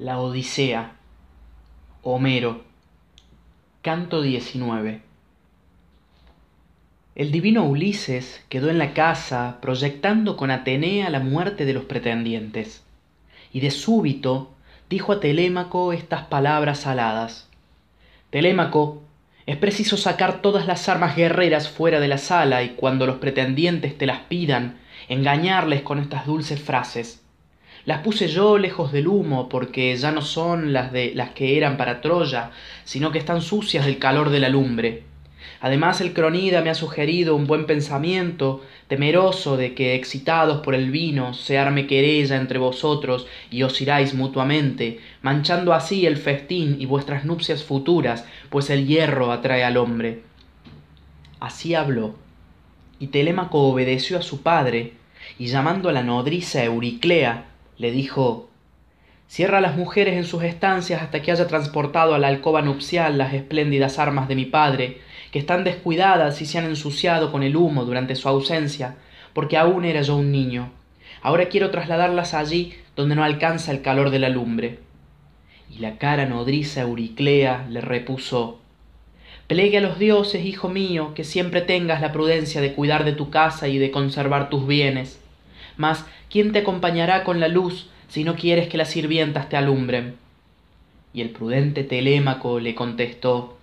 La Odisea. Homero. Canto 19. El divino Ulises quedó en la casa proyectando con Atenea la muerte de los pretendientes, y de súbito dijo a Telémaco estas palabras aladas. Telémaco, es preciso sacar todas las armas guerreras fuera de la sala y cuando los pretendientes te las pidan, engañarles con estas dulces frases. Las puse yo lejos del humo porque ya no son las de las que eran para Troya, sino que están sucias del calor de la lumbre. Además el cronida me ha sugerido un buen pensamiento, temeroso de que excitados por el vino se arme querella entre vosotros y os iráis mutuamente, manchando así el festín y vuestras nupcias futuras, pues el hierro atrae al hombre. Así habló, y Telémaco obedeció a su padre, y llamando a la nodriza Euriclea, le dijo Cierra a las mujeres en sus estancias hasta que haya transportado a la alcoba nupcial las espléndidas armas de mi padre, que están descuidadas y se han ensuciado con el humo durante su ausencia, porque aún era yo un niño. Ahora quiero trasladarlas allí donde no alcanza el calor de la lumbre. Y la cara nodriza Euriclea le repuso Plegue a los dioses, hijo mío, que siempre tengas la prudencia de cuidar de tu casa y de conservar tus bienes. Mas, ¿quién te acompañará con la luz si no quieres que las sirvientas te alumbren? Y el prudente Telémaco le contestó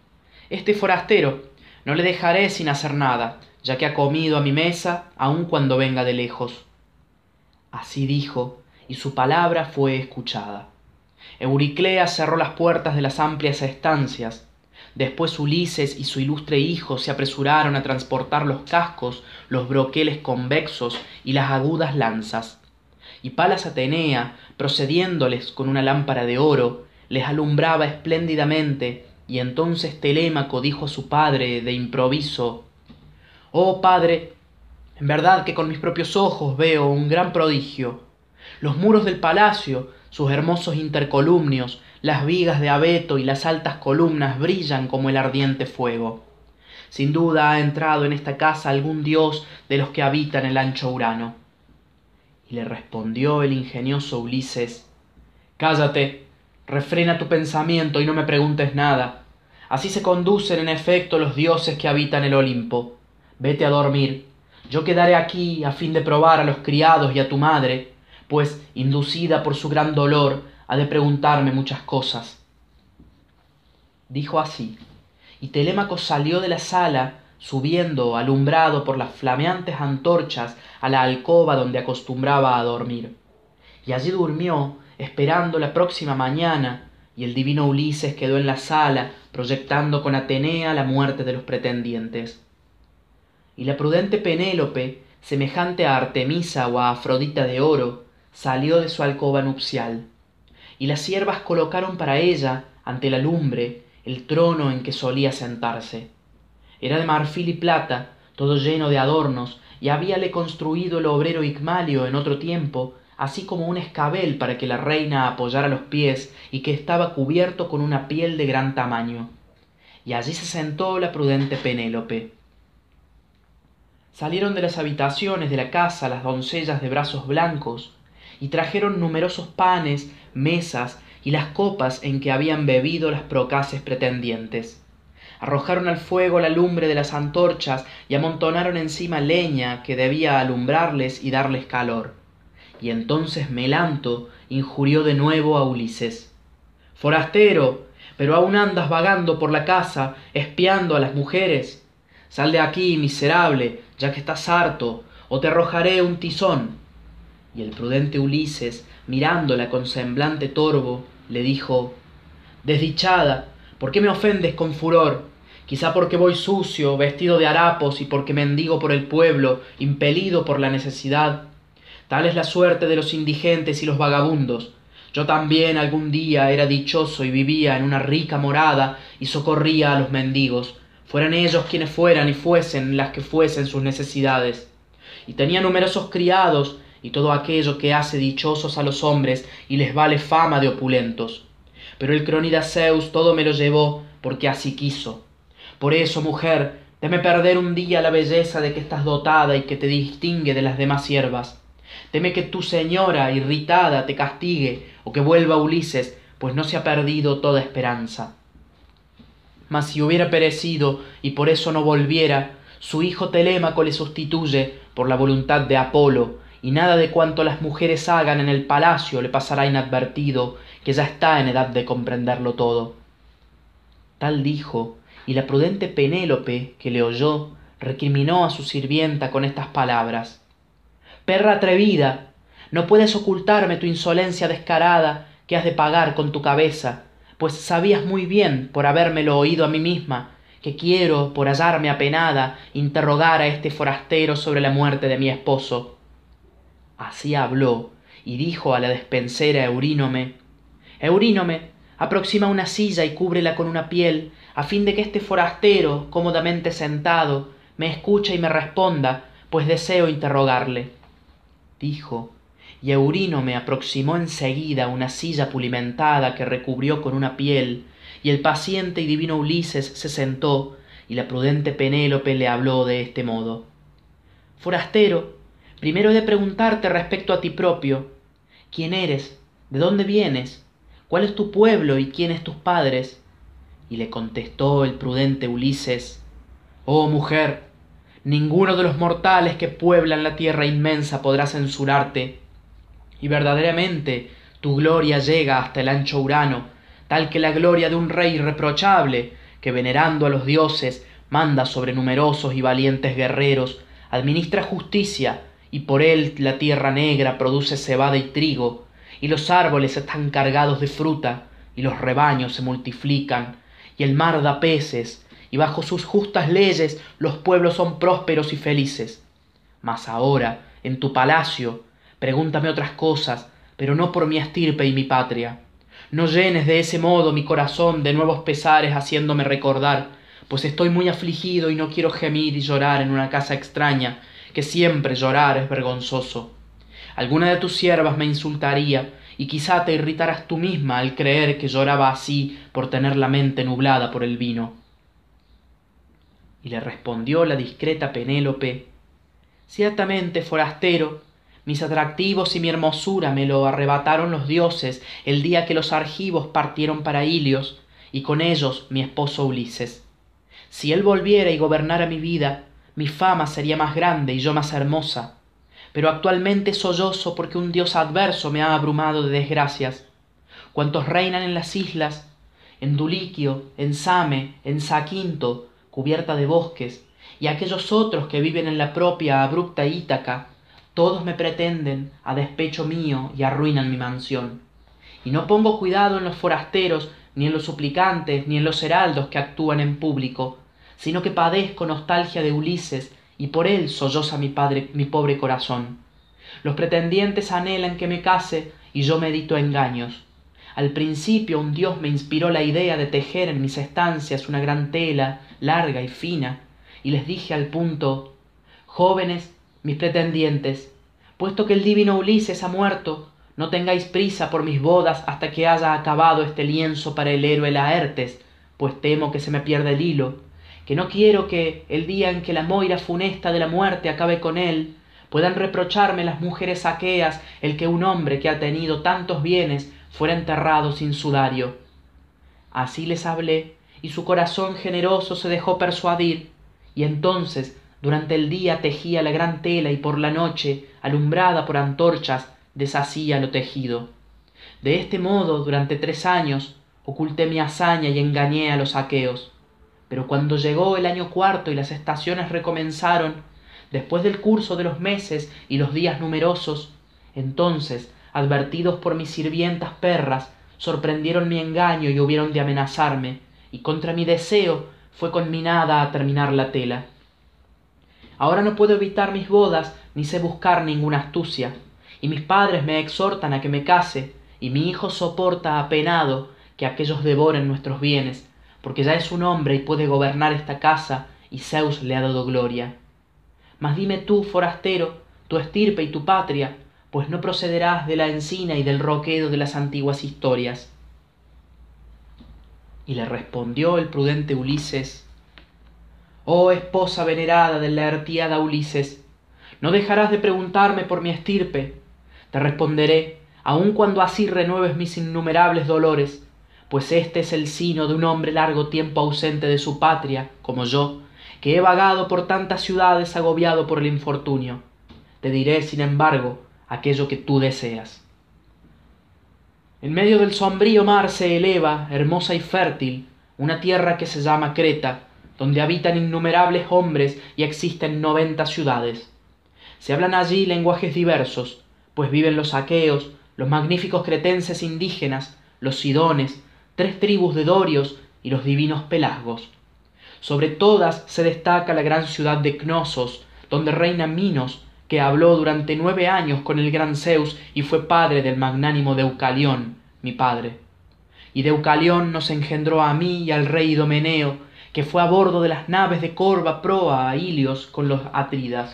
Este forastero, no le dejaré sin hacer nada, ya que ha comido a mi mesa, aun cuando venga de lejos. Así dijo, y su palabra fue escuchada. Euriclea cerró las puertas de las amplias estancias. Después Ulises y su ilustre hijo se apresuraron a transportar los cascos, los broqueles convexos y las agudas lanzas. Y Palas Atenea, procediéndoles con una lámpara de oro, les alumbraba espléndidamente y entonces Telémaco dijo a su padre de improviso Oh padre, en verdad que con mis propios ojos veo un gran prodigio. Los muros del palacio, sus hermosos intercolumnios, las vigas de abeto y las altas columnas brillan como el ardiente fuego. Sin duda ha entrado en esta casa algún dios de los que habitan el ancho Urano. Y le respondió el ingenioso Ulises Cállate, refrena tu pensamiento y no me preguntes nada. Así se conducen en efecto los dioses que habitan el Olimpo. Vete a dormir. Yo quedaré aquí a fin de probar a los criados y a tu madre, pues, inducida por su gran dolor, ha de preguntarme muchas cosas. Dijo así, y Telémaco salió de la sala, subiendo, alumbrado por las flameantes antorchas, a la alcoba donde acostumbraba a dormir. Y allí durmió, esperando la próxima mañana, y el divino Ulises quedó en la sala, proyectando con Atenea la muerte de los pretendientes. Y la prudente Penélope, semejante a Artemisa o a Afrodita de oro, salió de su alcoba nupcial, y las siervas colocaron para ella, ante la lumbre, el trono en que solía sentarse. Era de marfil y plata, todo lleno de adornos, y habíale construido el obrero Igmalio en otro tiempo así como un escabel para que la reina apoyara los pies y que estaba cubierto con una piel de gran tamaño. Y allí se sentó la prudente Penélope. Salieron de las habitaciones de la casa las doncellas de brazos blancos, y trajeron numerosos panes, mesas y las copas en que habían bebido las procaces pretendientes. Arrojaron al fuego la lumbre de las antorchas y amontonaron encima leña que debía alumbrarles y darles calor y entonces Melanto injurió de nuevo a Ulises. Forastero, pero aún andas vagando por la casa, espiando a las mujeres. Sal de aquí, miserable, ya que estás harto, o te arrojaré un tizón. Y el prudente Ulises, mirándola con semblante torvo, le dijo Desdichada, ¿por qué me ofendes con furor? Quizá porque voy sucio, vestido de harapos, y porque mendigo por el pueblo, impelido por la necesidad. Tal es la suerte de los indigentes y los vagabundos. Yo también algún día era dichoso y vivía en una rica morada y socorría a los mendigos, fueran ellos quienes fueran y fuesen las que fuesen sus necesidades. Y tenía numerosos criados y todo aquello que hace dichosos a los hombres y les vale fama de opulentos. Pero el crónida Zeus todo me lo llevó porque así quiso. Por eso, mujer, teme perder un día la belleza de que estás dotada y que te distingue de las demás siervas Teme que tu señora irritada te castigue o que vuelva Ulises pues no se ha perdido toda esperanza. Mas si hubiera perecido y por eso no volviera, su hijo Telémaco le sustituye por la voluntad de Apolo, y nada de cuanto las mujeres hagan en el palacio le pasará inadvertido, que ya está en edad de comprenderlo todo. Tal dijo, y la prudente Penélope, que le oyó, recriminó a su sirvienta con estas palabras Perra atrevida, no puedes ocultarme tu insolencia descarada que has de pagar con tu cabeza, pues sabías muy bien, por habérmelo oído a mí misma, que quiero, por hallarme apenada, interrogar a este forastero sobre la muerte de mi esposo. Así habló, y dijo a la despensera Eurínome Eurínome, aproxima una silla y cúbrela con una piel, a fin de que este forastero, cómodamente sentado, me escuche y me responda, pues deseo interrogarle. Dijo, y Eurino me aproximó enseguida una silla pulimentada que recubrió con una piel, y el paciente y divino Ulises se sentó, y la prudente Penélope le habló de este modo. Forastero, primero he de preguntarte respecto a ti propio. ¿Quién eres? ¿De dónde vienes? ¿Cuál es tu pueblo y quiénes tus padres? Y le contestó el prudente Ulises, Oh mujer, ninguno de los mortales que pueblan la tierra inmensa podrá censurarte y verdaderamente tu gloria llega hasta el ancho Urano, tal que la gloria de un rey irreprochable, que venerando a los dioses, manda sobre numerosos y valientes guerreros, administra justicia, y por él la tierra negra produce cebada y trigo, y los árboles están cargados de fruta, y los rebaños se multiplican, y el mar da peces, y bajo sus justas leyes los pueblos son prósperos y felices. Mas ahora, en tu palacio, Pregúntame otras cosas, pero no por mi estirpe y mi patria. No llenes de ese modo mi corazón de nuevos pesares haciéndome recordar, pues estoy muy afligido y no quiero gemir y llorar en una casa extraña, que siempre llorar es vergonzoso. Alguna de tus siervas me insultaría, y quizá te irritaras tú misma al creer que lloraba así por tener la mente nublada por el vino. Y le respondió la discreta Penélope Ciertamente, forastero, mis atractivos y mi hermosura me lo arrebataron los dioses el día que los argivos partieron para Ilios, y con ellos mi esposo Ulises. Si él volviera y gobernara mi vida, mi fama sería más grande y yo más hermosa. Pero actualmente sollozo porque un dios adverso me ha abrumado de desgracias. Cuantos reinan en las islas, en Duliquio, en Same, en Saquinto, cubierta de bosques, y aquellos otros que viven en la propia abrupta Ítaca, todos me pretenden a despecho mío y arruinan mi mansión. Y no pongo cuidado en los forasteros, ni en los suplicantes, ni en los heraldos que actúan en público, sino que padezco nostalgia de Ulises, y por él solloza mi padre, mi pobre corazón. Los pretendientes anhelan que me case, y yo medito engaños. Al principio un dios me inspiró la idea de tejer en mis estancias una gran tela, larga y fina, y les dije al punto Jóvenes, mis pretendientes, puesto que el divino Ulises ha muerto, no tengáis prisa por mis bodas hasta que haya acabado este lienzo para el héroe Laertes, pues temo que se me pierda el hilo, que no quiero que, el día en que la moira funesta de la muerte acabe con él, puedan reprocharme las mujeres aqueas el que un hombre que ha tenido tantos bienes fuera enterrado sin sudario. Así les hablé, y su corazón generoso se dejó persuadir, y entonces durante el día tejía la gran tela y por la noche, alumbrada por antorchas, deshacía lo tejido. De este modo, durante tres años, oculté mi hazaña y engañé a los aqueos. Pero cuando llegó el año cuarto y las estaciones recomenzaron, después del curso de los meses y los días numerosos, entonces, advertidos por mis sirvientas perras, sorprendieron mi engaño y hubieron de amenazarme, y contra mi deseo fue conminada a terminar la tela. Ahora no puedo evitar mis bodas, ni sé buscar ninguna astucia. Y mis padres me exhortan a que me case, y mi hijo soporta apenado que aquellos devoren nuestros bienes, porque ya es un hombre y puede gobernar esta casa, y Zeus le ha dado gloria. Mas dime tú, forastero, tu estirpe y tu patria, pues no procederás de la encina y del roquedo de las antiguas historias. Y le respondió el prudente Ulises, Oh esposa venerada de la artiada Ulises, no dejarás de preguntarme por mi estirpe. Te responderé, aun cuando así renueves mis innumerables dolores, pues este es el sino de un hombre largo tiempo ausente de su patria, como yo, que he vagado por tantas ciudades agobiado por el infortunio. Te diré, sin embargo, aquello que tú deseas. En medio del sombrío mar se eleva, hermosa y fértil, una tierra que se llama Creta, donde habitan innumerables hombres y existen noventa ciudades. Se hablan allí lenguajes diversos, pues viven los aqueos, los magníficos cretenses indígenas, los sidones, tres tribus de dorios y los divinos pelasgos. Sobre todas se destaca la gran ciudad de Cnosos, donde reina Minos, que habló durante nueve años con el gran Zeus y fue padre del magnánimo Deucalión, mi padre. Y Deucalión nos engendró a mí y al rey Idomeneo, que fue a bordo de las naves de Corva proa a Ilios con los Atridas.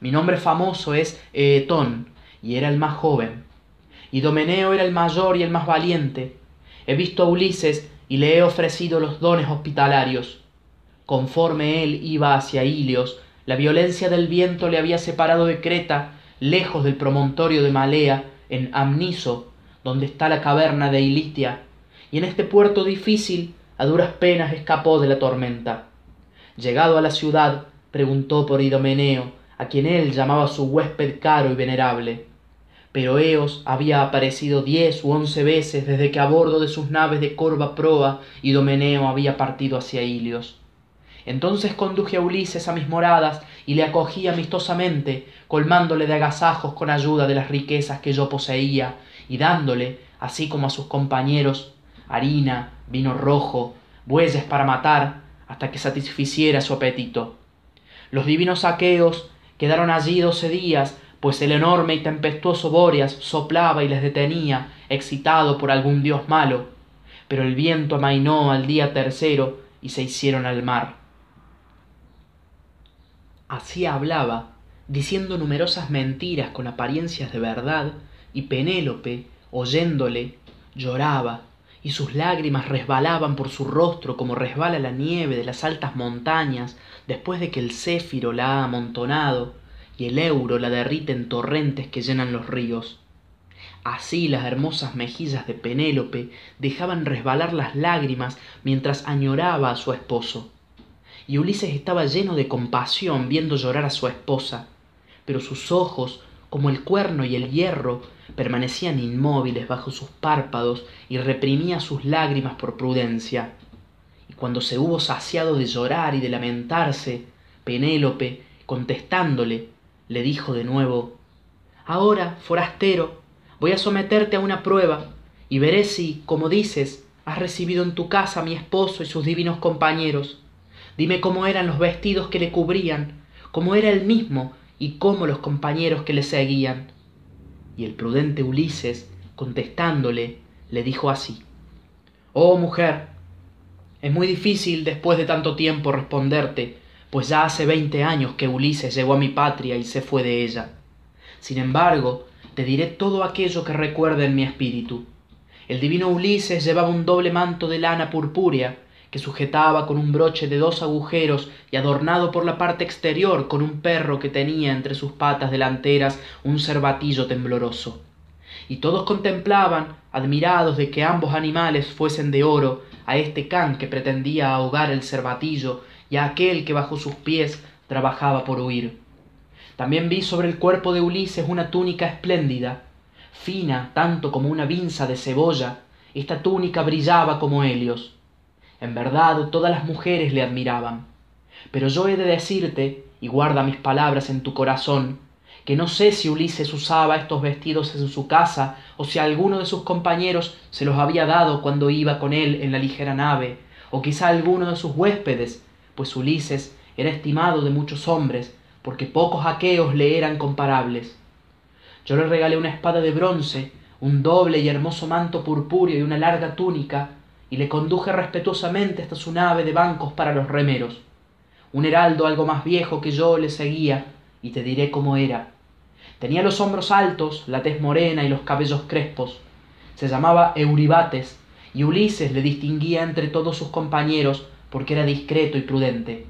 Mi nombre famoso es Eetón, y era el más joven. Idomeneo era el mayor y el más valiente. He visto a Ulises y le he ofrecido los dones hospitalarios. Conforme él iba hacia Ilios, la violencia del viento le había separado de Creta, lejos del promontorio de Malea, en Amniso, donde está la caverna de Ilitia, y en este puerto difícil a duras penas escapó de la tormenta. Llegado a la ciudad, preguntó por Idomeneo, a quien él llamaba su huésped caro y venerable. Pero Eos había aparecido diez u once veces desde que a bordo de sus naves de corva proa Idomeneo había partido hacia Ilios. Entonces conduje a Ulises a mis moradas y le acogí amistosamente, colmándole de agasajos con ayuda de las riquezas que yo poseía, y dándole, así como a sus compañeros, harina, vino rojo, bueyes para matar, hasta que satisficiera su apetito. Los divinos aqueos quedaron allí doce días, pues el enorme y tempestuoso Bóreas soplaba y les detenía, excitado por algún dios malo. Pero el viento amainó al día tercero y se hicieron al mar. Así hablaba, diciendo numerosas mentiras con apariencias de verdad, y Penélope, oyéndole, lloraba, y sus lágrimas resbalaban por su rostro como resbala la nieve de las altas montañas después de que el céfiro la ha amontonado y el euro la derrite en torrentes que llenan los ríos. Así las hermosas mejillas de Penélope dejaban resbalar las lágrimas mientras añoraba a su esposo. Y Ulises estaba lleno de compasión viendo llorar a su esposa, pero sus ojos, como el cuerno y el hierro, permanecían inmóviles bajo sus párpados y reprimía sus lágrimas por prudencia. Y cuando se hubo saciado de llorar y de lamentarse, Penélope, contestándole, le dijo de nuevo Ahora, forastero, voy a someterte a una prueba, y veré si, como dices, has recibido en tu casa a mi esposo y sus divinos compañeros. Dime cómo eran los vestidos que le cubrían, cómo era él mismo y cómo los compañeros que le seguían. Y el prudente Ulises, contestándole, le dijo así Oh mujer, es muy difícil después de tanto tiempo responderte, pues ya hace veinte años que Ulises llegó a mi patria y se fue de ella. Sin embargo, te diré todo aquello que recuerda en mi espíritu. El divino Ulises llevaba un doble manto de lana purpúrea, que sujetaba con un broche de dos agujeros y adornado por la parte exterior con un perro que tenía entre sus patas delanteras un cervatillo tembloroso. Y todos contemplaban, admirados de que ambos animales fuesen de oro, a este can que pretendía ahogar el cervatillo y aquel que bajo sus pies trabajaba por huir. También vi sobre el cuerpo de Ulises una túnica espléndida, fina tanto como una vinza de cebolla, esta túnica brillaba como helios en verdad todas las mujeres le admiraban. Pero yo he de decirte, y guarda mis palabras en tu corazón, que no sé si Ulises usaba estos vestidos en su casa o si alguno de sus compañeros se los había dado cuando iba con él en la ligera nave, o quizá alguno de sus huéspedes, pues Ulises era estimado de muchos hombres, porque pocos aqueos le eran comparables. Yo le regalé una espada de bronce, un doble y hermoso manto purpúreo y una larga túnica, y le conduje respetuosamente hasta su nave de bancos para los remeros. Un heraldo algo más viejo que yo le seguía, y te diré cómo era. Tenía los hombros altos, la tez morena y los cabellos crespos. Se llamaba Euribates, y Ulises le distinguía entre todos sus compañeros porque era discreto y prudente.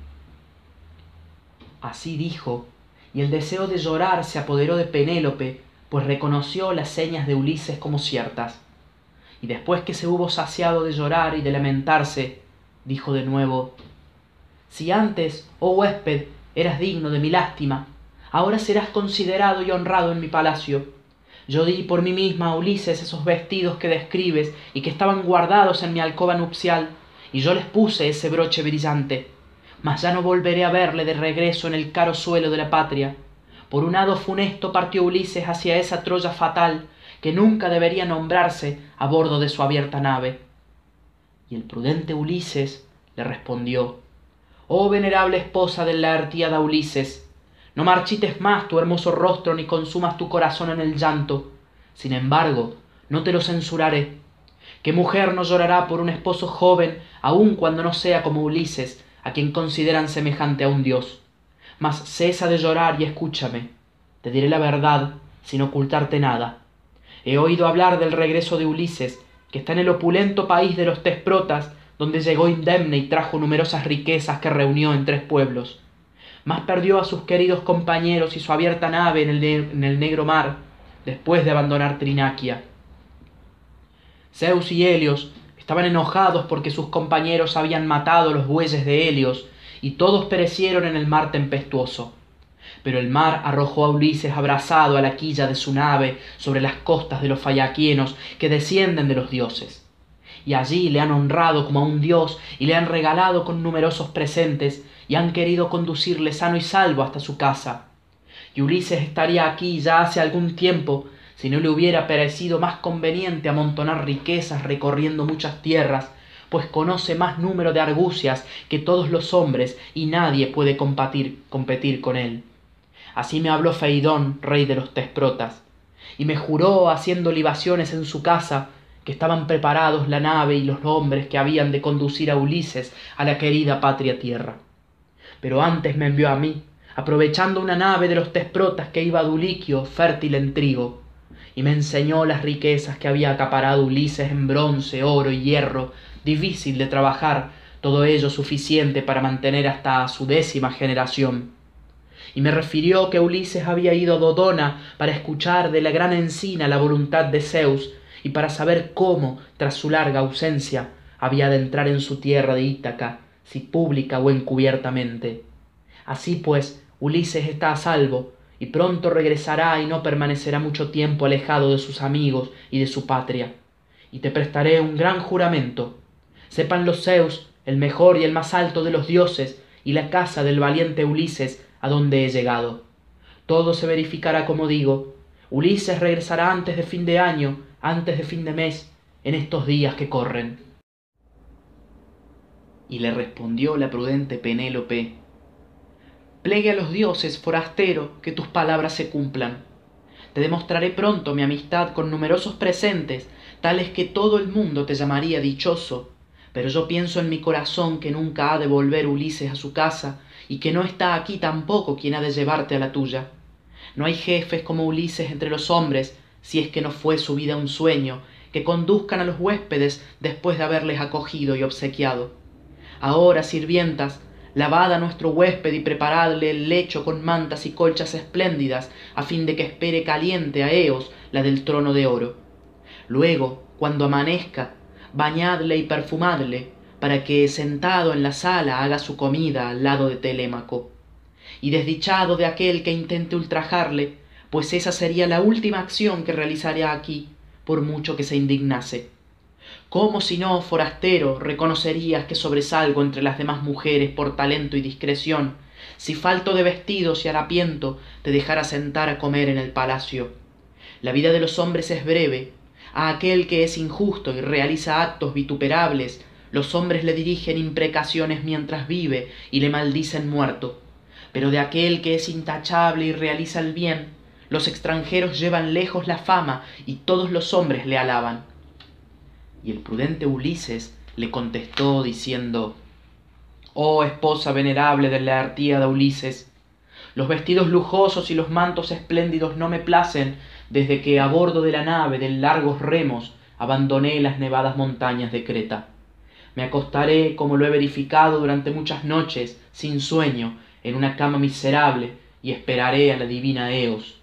Así dijo, y el deseo de llorar se apoderó de Penélope, pues reconoció las señas de Ulises como ciertas. Y después que se hubo saciado de llorar y de lamentarse, dijo de nuevo Si antes, oh huésped, eras digno de mi lástima, ahora serás considerado y honrado en mi palacio. Yo di por mí misma a Ulises esos vestidos que describes y que estaban guardados en mi alcoba nupcial, y yo les puse ese broche brillante. Mas ya no volveré a verle de regreso en el caro suelo de la patria. Por un hado funesto partió Ulises hacia esa Troya fatal, que nunca debería nombrarse a bordo de su abierta nave. Y el prudente Ulises le respondió Oh venerable esposa de la artiada Ulises, no marchites más tu hermoso rostro ni consumas tu corazón en el llanto. Sin embargo, no te lo censuraré. ¿Qué mujer no llorará por un esposo joven, aun cuando no sea como Ulises, a quien consideran semejante a un dios? Mas cesa de llorar y escúchame. Te diré la verdad, sin ocultarte nada. He oído hablar del regreso de Ulises, que está en el opulento país de los Tesprotas, donde llegó indemne y trajo numerosas riquezas que reunió en tres pueblos. Mas perdió a sus queridos compañeros y su abierta nave en el, en el negro mar, después de abandonar Trinaquia. Zeus y Helios estaban enojados porque sus compañeros habían matado los bueyes de Helios, y todos perecieron en el mar tempestuoso. Pero el mar arrojó a Ulises abrazado a la quilla de su nave sobre las costas de los fayaquienos que descienden de los dioses y allí le han honrado como a un dios y le han regalado con numerosos presentes y han querido conducirle sano y salvo hasta su casa. Y Ulises estaría aquí ya hace algún tiempo si no le hubiera parecido más conveniente amontonar riquezas recorriendo muchas tierras, pues conoce más número de argucias que todos los hombres y nadie puede competir, competir con él. Así me habló Feidón, rey de los Tesprotas, y me juró haciendo libaciones en su casa que estaban preparados la nave y los hombres que habían de conducir a Ulises a la querida patria tierra. Pero antes me envió a mí, aprovechando una nave de los Tesprotas que iba a Duliquio, fértil en trigo, y me enseñó las riquezas que había acaparado Ulises en bronce, oro y hierro, difícil de trabajar, todo ello suficiente para mantener hasta su décima generación. Y me refirió que Ulises había ido a Dodona para escuchar de la gran encina la voluntad de Zeus, y para saber cómo, tras su larga ausencia, había de entrar en su tierra de Ítaca, si pública o encubiertamente. Así pues, Ulises está a salvo, y pronto regresará y no permanecerá mucho tiempo alejado de sus amigos y de su patria. Y te prestaré un gran juramento. Sepan los Zeus, el mejor y el más alto de los dioses, y la casa del valiente Ulises, a donde he llegado. Todo se verificará como digo. Ulises regresará antes de fin de año, antes de fin de mes, en estos días que corren. Y le respondió la prudente Penélope, Plegue a los dioses, forastero, que tus palabras se cumplan. Te demostraré pronto mi amistad con numerosos presentes, tales que todo el mundo te llamaría dichoso, pero yo pienso en mi corazón que nunca ha de volver Ulises a su casa, y que no está aquí tampoco quien ha de llevarte a la tuya. No hay jefes como Ulises entre los hombres, si es que no fue su vida un sueño, que conduzcan a los huéspedes después de haberles acogido y obsequiado. Ahora, sirvientas, lavad a nuestro huésped y preparadle el lecho con mantas y colchas espléndidas, a fin de que espere caliente a Eos, la del trono de oro. Luego, cuando amanezca, bañadle y perfumadle, para que sentado en la sala haga su comida al lado de Telémaco. Y desdichado de aquel que intente ultrajarle, pues esa sería la última acción que realizaría aquí, por mucho que se indignase. ¿Cómo si no, forastero, reconocerías que sobresalgo entre las demás mujeres por talento y discreción, si falto de vestidos y harapiento te dejara sentar a comer en el palacio? La vida de los hombres es breve. A aquel que es injusto y realiza actos vituperables, los hombres le dirigen imprecaciones mientras vive y le maldicen muerto. Pero de aquel que es intachable y realiza el bien, los extranjeros llevan lejos la fama y todos los hombres le alaban. Y el prudente Ulises le contestó diciendo, Oh esposa venerable de la artíada Ulises, los vestidos lujosos y los mantos espléndidos no me placen desde que a bordo de la nave de largos remos abandoné las nevadas montañas de Creta. Me acostaré, como lo he verificado durante muchas noches, sin sueño, en una cama miserable, y esperaré a la divina Eos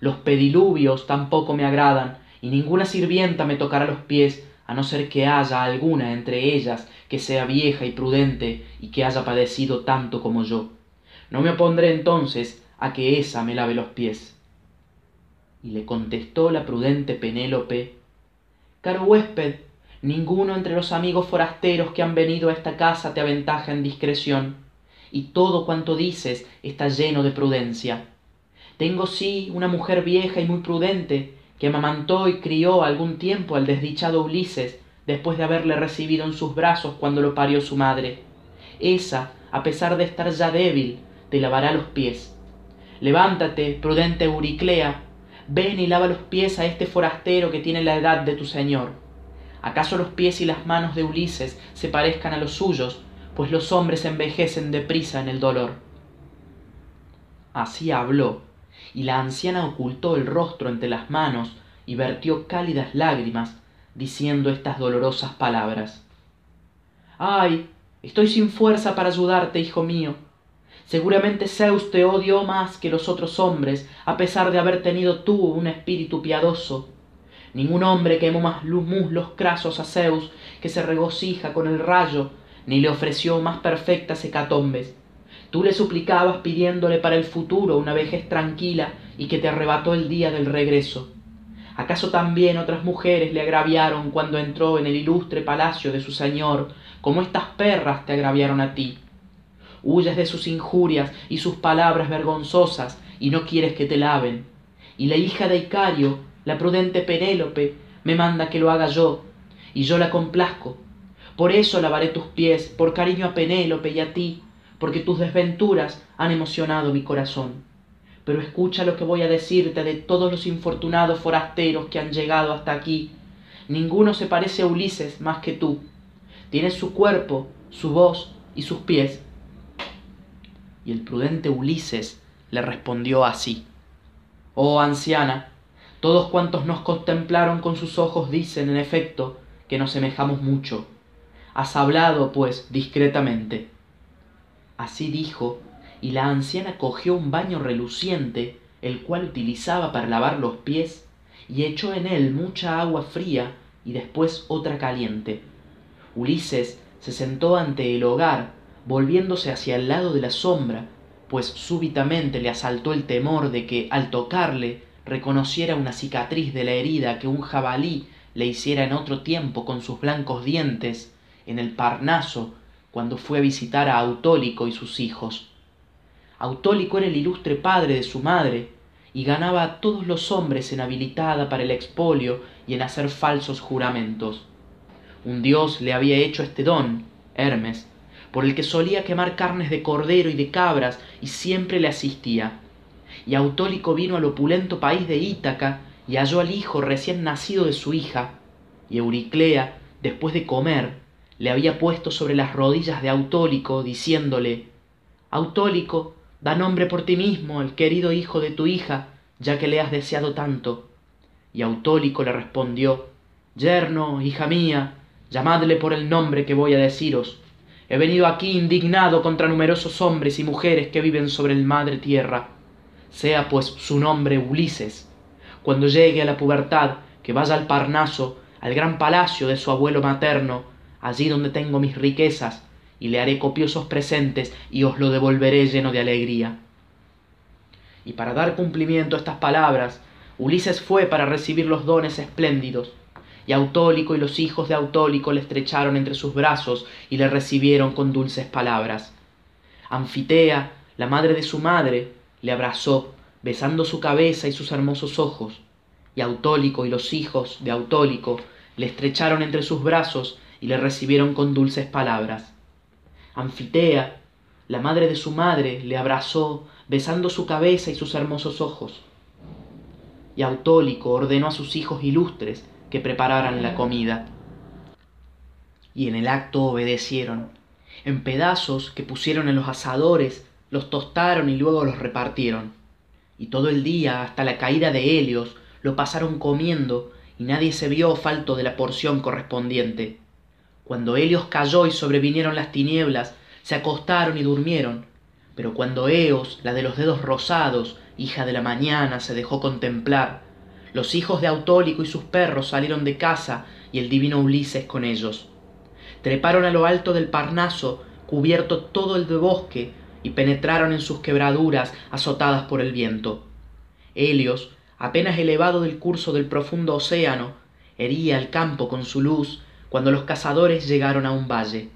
los pediluvios tampoco me agradan y ninguna sirvienta me tocará los pies a no ser que haya alguna entre ellas que sea vieja y prudente y que haya padecido tanto como yo. No me opondré entonces a que ésa me lave los pies. Y le contestó la prudente penélope caro huésped ninguno entre los amigos forasteros que han venido a esta casa te aventaja en discreción y todo cuanto dices está lleno de prudencia. Tengo sí una mujer vieja y muy prudente que amamantó y crió algún tiempo al desdichado ulises después de haberle recibido en sus brazos cuando lo parió su madre. Esa a pesar de estar ya débil te lavará los pies. Levántate prudente euriclea ven y lava los pies a este forastero que tiene la edad de tu señor. Acaso los pies y las manos de ulises se parezcan a los suyos pues los hombres envejecen deprisa en el dolor así habló y la anciana ocultó el rostro entre las manos y vertió cálidas lágrimas diciendo estas dolorosas palabras. Ay estoy sin fuerza para ayudarte hijo mío. Seguramente zeus te odió más que los otros hombres a pesar de haber tenido tú un espíritu piadoso. Ningún hombre quemó más muslos crasos a zeus que se regocija con el rayo ni le ofreció más perfectas hecatombes tú le suplicabas pidiéndole para el futuro una vejez tranquila y que te arrebató el día del regreso. Acaso también otras mujeres le agraviaron cuando entró en el ilustre palacio de su señor como estas perras te agraviaron a ti. Huyes de sus injurias y sus palabras vergonzosas y no quieres que te laven. Y la hija de icario la prudente penélope me manda que lo haga yo y yo la complazco. Por eso lavaré tus pies por cariño a penélope y a ti porque tus desventuras han emocionado mi corazón. Pero escucha lo que voy a decirte de todos los infortunados forasteros que han llegado hasta aquí. Ninguno se parece a ulises más que tú. Tienes su cuerpo su voz y sus pies. Y el prudente ulises le respondió así. Oh anciana todos cuantos nos contemplaron con sus ojos dicen en efecto que nos semejamos mucho. Has hablado pues discretamente así dijo y la anciana cogió un baño reluciente el cual utilizaba para lavar los pies y echó en él mucha agua fría y después otra caliente. Ulises se sentó ante el hogar volviéndose hacia el lado de la sombra pues súbitamente le asaltó el temor de que al tocarle reconociera una cicatriz de la herida que un jabalí le hiciera en otro tiempo con sus blancos dientes en el parnaso cuando fue a visitar a autólico y sus hijos. Autólico era el ilustre padre de su madre y ganaba a todos los hombres en habilitada para el expolio y en hacer falsos juramentos. Un dios le había hecho este don hermes por el que solía quemar carnes de cordero y de cabras y siempre le asistía. Y autólico vino al opulento país de ítaca y halló al hijo recién nacido de su hija y euriclea después de comer le había puesto sobre las rodillas de autólico diciéndole autólico da nombre por ti mismo al querido hijo de tu hija ya que le has deseado tanto y autólico le respondió yerno hija mía llamadle por el nombre que voy a deciros. He venido aquí indignado contra numerosos hombres y mujeres que viven sobre el madre tierra. Sea pues su nombre ulises. Cuando llegue a la pubertad que vaya al parnaso al gran palacio de su abuelo materno allí donde tengo mis riquezas y le haré copiosos presentes y os lo devolveré lleno de alegría. Y para dar cumplimiento a estas palabras ulises fue para recibir los dones espléndidos y autólico y los hijos de autólico le estrecharon entre sus brazos y le recibieron con dulces palabras. Anfitea la madre de su madre le abrazó besando su cabeza y sus hermosos ojos y autólico y los hijos de autólico le estrecharon entre sus brazos y le recibieron con dulces palabras. Anfitea la madre de su madre le abrazó besando su cabeza y sus hermosos ojos. Y autólico ordenó a sus hijos ilustres que prepararan la comida. Y en el acto obedecieron. En pedazos que pusieron en los asadores los tostaron y luego los repartieron. Y todo el día hasta la caída de helios lo pasaron comiendo y nadie se vio falto de la porción correspondiente cuando helios cayó y sobrevinieron las tinieblas se acostaron y durmieron. Pero cuando eos la de los dedos rosados hija de la mañana se dejó contemplar los hijos de autólico y sus perros salieron de casa y el divino ulises con ellos. Treparon a lo alto del parnaso cubierto todo el de bosque y penetraron en sus quebraduras azotadas por el viento. Helios apenas elevado del curso del profundo océano hería el campo con su luz cuando los cazadores llegaron a un valle.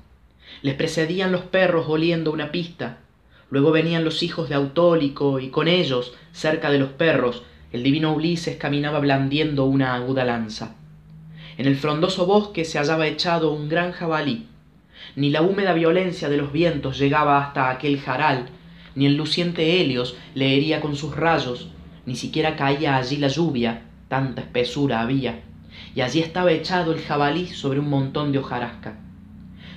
Les precedían los perros oliendo una pista. Luego venían los hijos de autólico y con ellos cerca de los perros el divino ulises caminaba blandiendo una aguda lanza. En el frondoso bosque se hallaba echado un gran jabalí. Ni la húmeda violencia de los vientos llegaba hasta aquel jaral ni el luciente helios le hería con sus rayos ni siquiera caía allí la lluvia tanta espesura había y allí estaba echado el jabalí sobre un montón de hojarasca.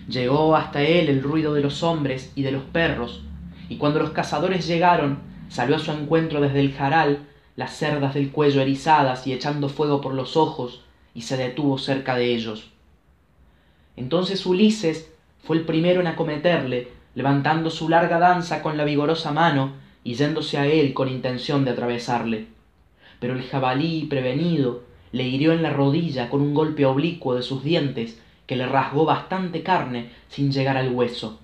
Llegó hasta él el ruido de los hombres y de los perros y cuando los cazadores llegaron salió a su encuentro desde el jaral las cerdas del cuello erizadas y echando fuego por los ojos y se detuvo cerca de ellos. Entonces ulises fue el primero en acometerle levantando su larga danza con la vigorosa mano y yéndose a él con intención de atravesarle. Pero el jabalí prevenido le hirió en la rodilla con un golpe oblicuo de sus dientes que le rasgó bastante carne sin llegar al hueso.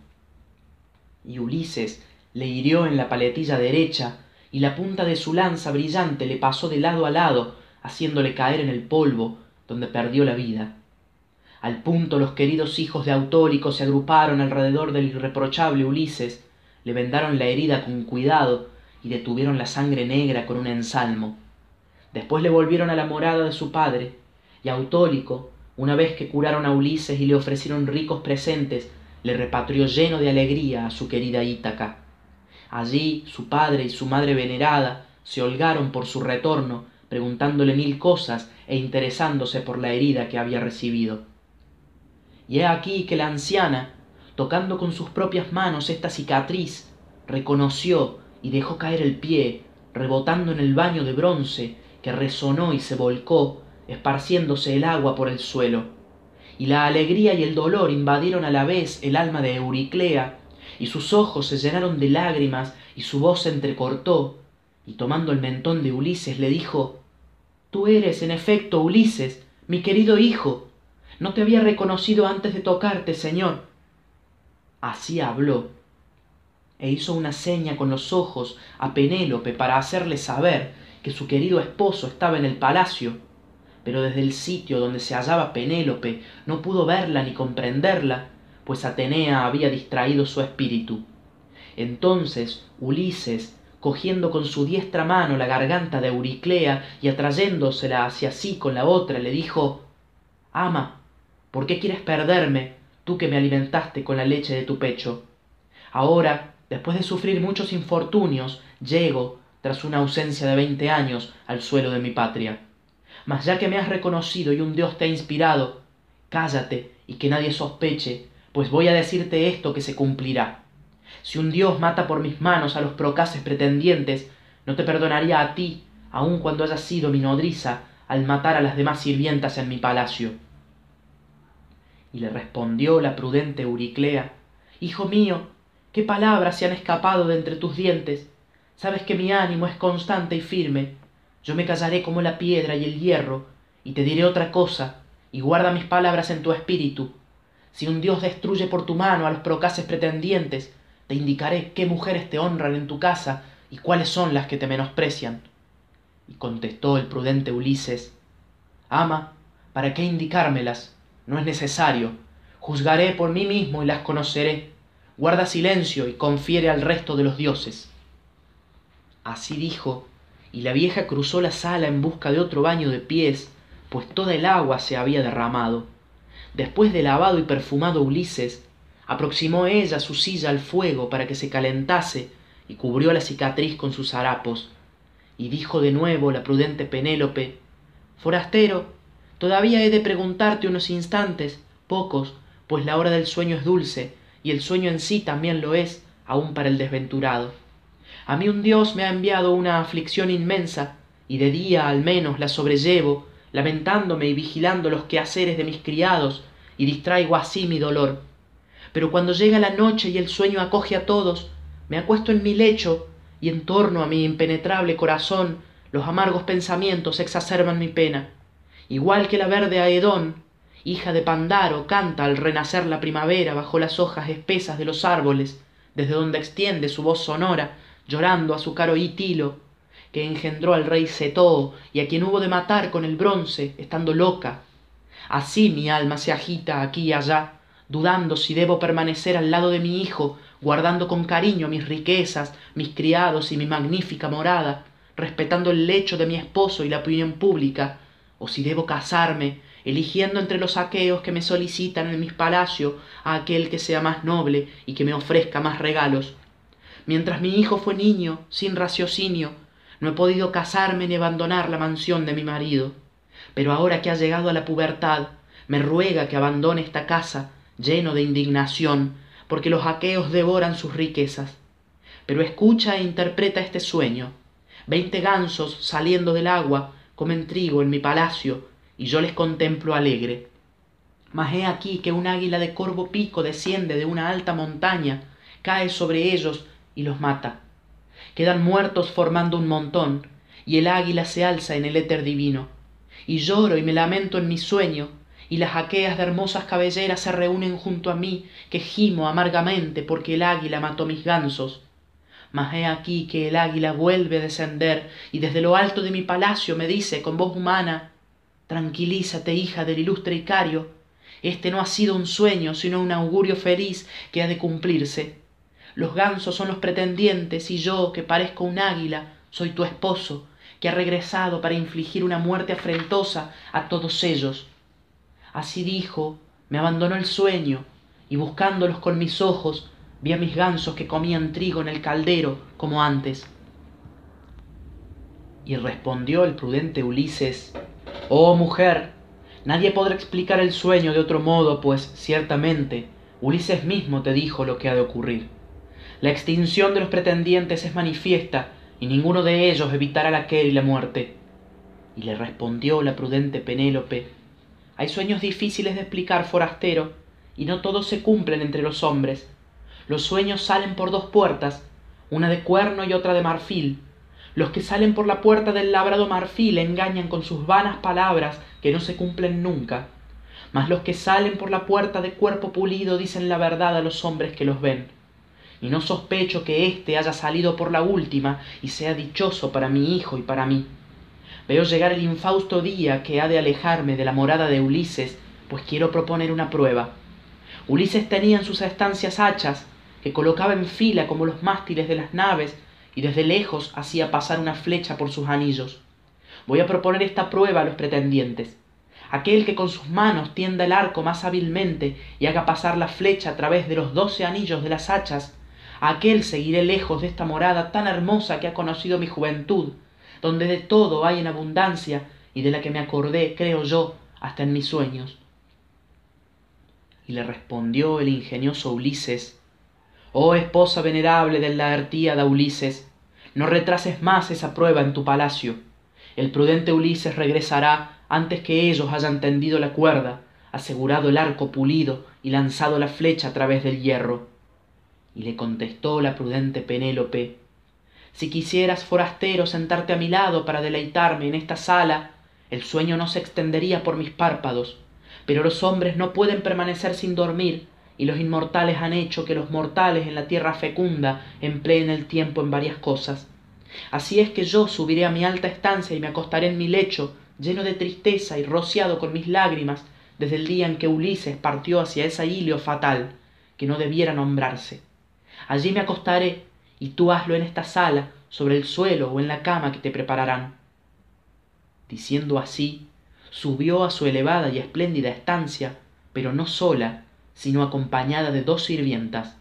Y ulises le hirió en la paletilla derecha y la punta de su lanza brillante le pasó de lado a lado haciéndole caer en el polvo donde perdió la vida. Al punto los queridos hijos de autólico se agruparon alrededor del irreprochable ulises le vendaron la herida con cuidado y detuvieron la sangre negra con un ensalmo después le volvieron a la morada de su padre y autólico una vez que curaron a ulises y le ofrecieron ricos presentes le repatrió lleno de alegría a su querida ítaca. Allí su padre y su madre venerada se holgaron por su retorno preguntándole mil cosas e interesándose por la herida que había recibido. Y he aquí que la anciana tocando con sus propias manos esta cicatriz reconoció y dejó caer el pie rebotando en el baño de bronce que resonó y se volcó esparciéndose el agua por el suelo. Y la alegría y el dolor invadieron a la vez el alma de euriclea y sus ojos se llenaron de lágrimas y su voz se entrecortó y tomando el mentón de ulises le dijo tú eres en efecto ulises mi querido hijo. No te había reconocido antes de tocarte señor así habló e hizo una seña con los ojos a penélope para hacerle saber que su querido esposo estaba en el palacio pero desde el sitio donde se hallaba penélope no pudo verla ni comprenderla pues atenea había distraído su espíritu. Entonces ulises cogiendo con su diestra mano la garganta de euriclea y atrayéndosela hacia sí con la otra le dijo ama por qué quieres perderme tú que me alimentaste con la leche de tu pecho ahora después de sufrir muchos infortunios llego tras una ausencia de veinte años al suelo de mi patria. Mas ya que me has reconocido y un dios te ha inspirado cállate y que nadie sospeche pues voy a decirte esto que se cumplirá. Si un dios mata por mis manos a los procaces pretendientes no te perdonaría a ti aun cuando hayas sido mi nodriza al matar a las demás sirvientas en mi palacio. Y le respondió la prudente euriclea hijo mío qué palabras se han escapado de entre tus dientes sabes que mi ánimo es constante y firme yo me callaré como la piedra y el hierro y te diré otra cosa y guarda mis palabras en tu espíritu. Si un dios destruye por tu mano a los procaces pretendientes te indicaré qué mujeres te honran en tu casa y cuáles son las que te menosprecian. Y contestó el prudente ulises ama para qué indicármelas no es necesario. Juzgaré por mí mismo y las conoceré. Guarda silencio y confiere al resto de los dioses así dijo y la vieja cruzó la sala en busca de otro baño de pies pues toda el agua se había derramado. Después de lavado y perfumado ulises aproximó ella su silla al fuego para que se calentase y cubrió la cicatriz con sus harapos. Y dijo de nuevo la prudente penélope forastero todavía he de preguntarte unos instantes pocos pues la hora del sueño es dulce y el sueño en sí también lo es aun para el desventurado a mí un dios me ha enviado una aflicción inmensa y de día al menos la sobrellevo lamentándome y vigilando los quehaceres de mis criados y distraigo así mi dolor. Pero cuando llega la noche y el sueño acoge a todos me acuesto en mi lecho y en torno a mi impenetrable corazón los amargos pensamientos exacerban mi pena. Igual que la verde aedón hija de pandaro canta al renacer la primavera bajo las hojas espesas de los árboles desde donde extiende su voz sonora llorando a su caro hitilo que engendró al rey setoo y a quien hubo de matar con el bronce estando loca. Así mi alma se agita aquí y allá dudando si debo permanecer al lado de mi hijo guardando con cariño mis riquezas mis criados y mi magnífica morada respetando el lecho de mi esposo y la opinión pública o si debo casarme eligiendo entre los aqueos que me solicitan en mis palacios a aquel que sea más noble y que me ofrezca más regalos mientras mi hijo fue niño sin raciocinio. No he podido casarme ni abandonar la mansión de mi marido. Pero ahora que ha llegado a la pubertad me ruega que abandone esta casa lleno de indignación porque los aqueos devoran sus riquezas. Pero escucha e interpreta este sueño. Veinte gansos saliendo del agua comen trigo en mi palacio y yo les contemplo alegre. Mas he aquí que un águila de corvo pico desciende de una alta montaña cae sobre ellos y los mata. Quedan muertos formando un montón y el águila se alza en el éter divino. Y lloro y me lamento en mi sueño y las aqueas de hermosas cabelleras se reúnen junto a mí que gimo amargamente porque el águila mató mis gansos. Mas he aquí que el águila vuelve a descender y desde lo alto de mi palacio me dice con voz humana tranquilízate hija del ilustre icario. Este no ha sido un sueño sino un augurio feliz que ha de cumplirse los gansos son los pretendientes y yo que parezco un águila soy tu esposo que ha regresado para infligir una muerte afrentosa a todos ellos. Así dijo me abandonó el sueño y buscándolos con mis ojos vi a mis gansos que comían trigo en el caldero como antes. Y respondió el prudente ulises oh mujer nadie podrá explicar el sueño de otro modo pues ciertamente ulises mismo te dijo lo que ha de ocurrir la extinción de los pretendientes es manifiesta y ninguno de ellos evitará la quer y la muerte. Y le respondió la prudente penélope hay sueños difíciles de explicar forastero y no todos se cumplen entre los hombres. Los sueños salen por dos puertas una de cuerno y otra de marfil. Los que salen por la puerta del labrado marfil engañan con sus vanas palabras que no se cumplen nunca. Mas los que salen por la puerta de cuerpo pulido dicen la verdad a los hombres que los ven y no sospecho que éste haya salido por la última y sea dichoso para mi hijo y para mí. Veo llegar el infausto día que ha de alejarme de la morada de ulises pues quiero proponer una prueba. Ulises tenía en sus estancias hachas que colocaba en fila como los mástiles de las naves y desde lejos hacía pasar una flecha por sus anillos. Voy a proponer esta prueba a los pretendientes. Aquel que con sus manos tienda el arco más hábilmente y haga pasar la flecha a través de los doce anillos de las hachas aquel seguiré lejos de esta morada tan hermosa que ha conocido mi juventud donde de todo hay en abundancia y de la que me acordé creo yo hasta en mis sueños. Y le respondió el ingenioso ulises oh esposa venerable del laertíada ulises no retrases más esa prueba en tu palacio. El prudente ulises regresará antes que ellos hayan tendido la cuerda asegurado el arco pulido y lanzado la flecha a través del hierro y le contestó la prudente penélope si quisieras forastero sentarte a mi lado para deleitarme en esta sala el sueño no se extendería por mis párpados pero los hombres no pueden permanecer sin dormir y los inmortales han hecho que los mortales en la tierra fecunda empleen el tiempo en varias cosas. Así es que yo subiré a mi alta estancia y me acostaré en mi lecho lleno de tristeza y rociado con mis lágrimas desde el día en que ulises partió hacia esa ilio fatal que no debiera nombrarse allí me acostaré y tú hazlo en esta sala sobre el suelo o en la cama que te prepararán. Diciendo así subió a su elevada y espléndida estancia pero no sola sino acompañada de dos sirvientas.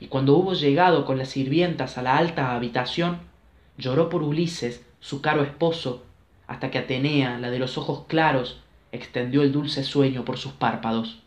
Y cuando hubo llegado con las sirvientas a la alta habitación lloró por ulises su caro esposo hasta que atenea la de los ojos claros extendió el dulce sueño por sus párpados